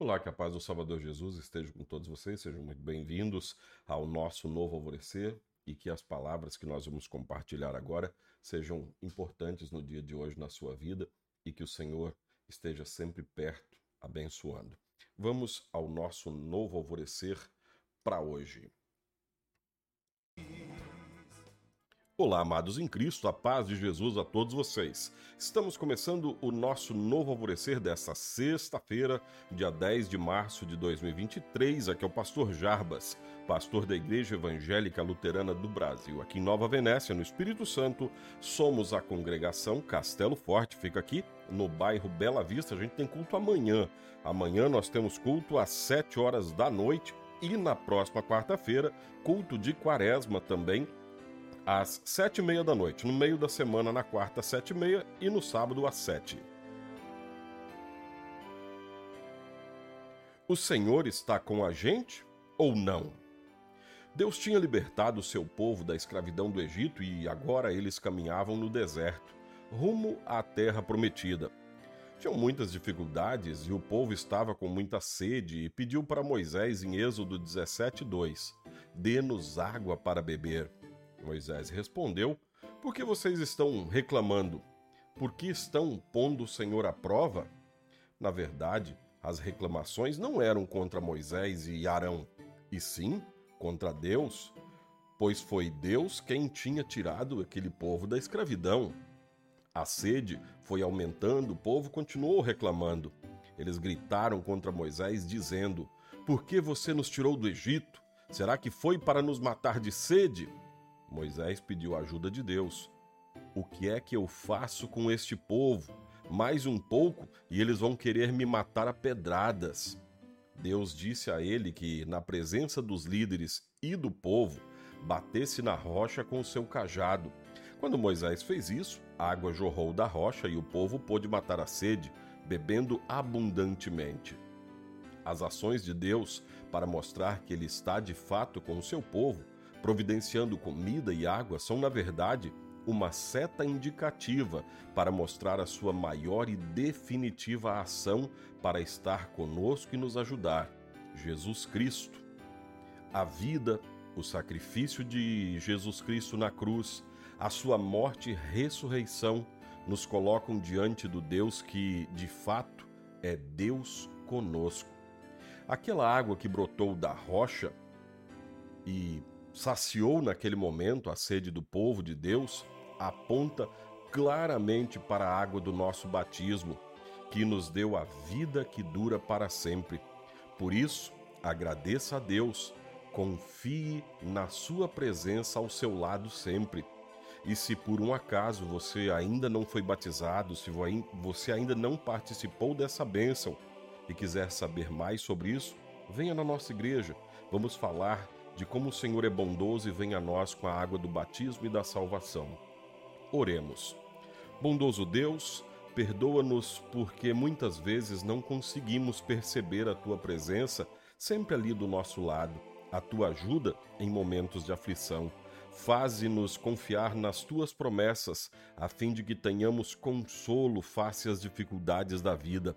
Olá, que a paz do Salvador Jesus esteja com todos vocês, sejam muito bem-vindos ao nosso novo alvorecer e que as palavras que nós vamos compartilhar agora sejam importantes no dia de hoje na sua vida e que o Senhor esteja sempre perto, abençoando. Vamos ao nosso novo alvorecer para hoje. Olá, amados em Cristo, a paz de Jesus a todos vocês. Estamos começando o nosso novo alvorecer desta sexta-feira, dia 10 de março de 2023. Aqui é o pastor Jarbas, pastor da Igreja Evangélica Luterana do Brasil, aqui em Nova Venécia, no Espírito Santo. Somos a congregação Castelo Forte, fica aqui no bairro Bela Vista. A gente tem culto amanhã. Amanhã nós temos culto às 7 horas da noite e na próxima quarta-feira, culto de quaresma também às sete e meia da noite, no meio da semana, na quarta, às sete e meia, e no sábado, às sete. O Senhor está com a gente ou não? Deus tinha libertado o seu povo da escravidão do Egito e agora eles caminhavam no deserto, rumo à terra prometida. Tinham muitas dificuldades e o povo estava com muita sede e pediu para Moisés em Êxodo 17:2: Dê-nos água para beber. Moisés respondeu: Por que vocês estão reclamando? Por que estão pondo o Senhor à prova? Na verdade, as reclamações não eram contra Moisés e Arão, e sim contra Deus, pois foi Deus quem tinha tirado aquele povo da escravidão. A sede foi aumentando, o povo continuou reclamando. Eles gritaram contra Moisés, dizendo: Por que você nos tirou do Egito? Será que foi para nos matar de sede? Moisés pediu ajuda de Deus. O que é que eu faço com este povo? Mais um pouco e eles vão querer me matar a pedradas. Deus disse a ele que, na presença dos líderes e do povo, batesse na rocha com o seu cajado. Quando Moisés fez isso, a água jorrou da rocha e o povo pôde matar a sede, bebendo abundantemente. As ações de Deus para mostrar que Ele está de fato com o seu povo providenciando comida e água são, na verdade, uma seta indicativa para mostrar a sua maior e definitiva ação para estar conosco e nos ajudar: Jesus Cristo. A vida, o sacrifício de Jesus Cristo na cruz, a sua morte e ressurreição nos colocam diante do Deus que, de fato, é Deus conosco. Aquela água que brotou da rocha e saciou naquele momento a sede do povo de Deus, aponta claramente para a água do nosso batismo, que nos deu a vida que dura para sempre. Por isso, agradeça a Deus, confie na Sua presença ao seu lado sempre. E se por um acaso você ainda não foi batizado, se você ainda não participou dessa bênção e quiser saber mais sobre isso, venha na nossa igreja. Vamos falar de como o Senhor é bondoso e vem a nós com a água do batismo e da salvação. Oremos. Bondoso Deus, perdoa-nos porque muitas vezes não conseguimos perceber a tua presença sempre ali do nosso lado, a tua ajuda em momentos de aflição. Faze-nos confiar nas tuas promessas, a fim de que tenhamos consolo face às dificuldades da vida.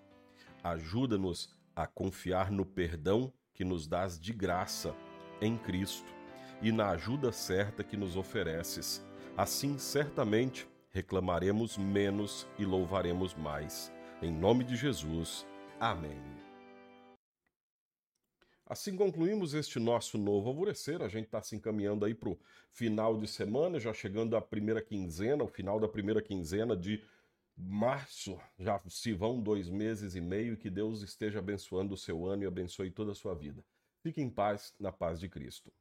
Ajuda-nos a confiar no perdão que nos dás de graça em Cristo e na ajuda certa que nos ofereces. Assim, certamente, reclamaremos menos e louvaremos mais. Em nome de Jesus. Amém. Assim concluímos este nosso novo alvorecer. A gente está se encaminhando aí para o final de semana, já chegando à primeira quinzena, o final da primeira quinzena de março. Já se vão dois meses e meio. Que Deus esteja abençoando o seu ano e abençoe toda a sua vida. Fique em paz, na paz de Cristo.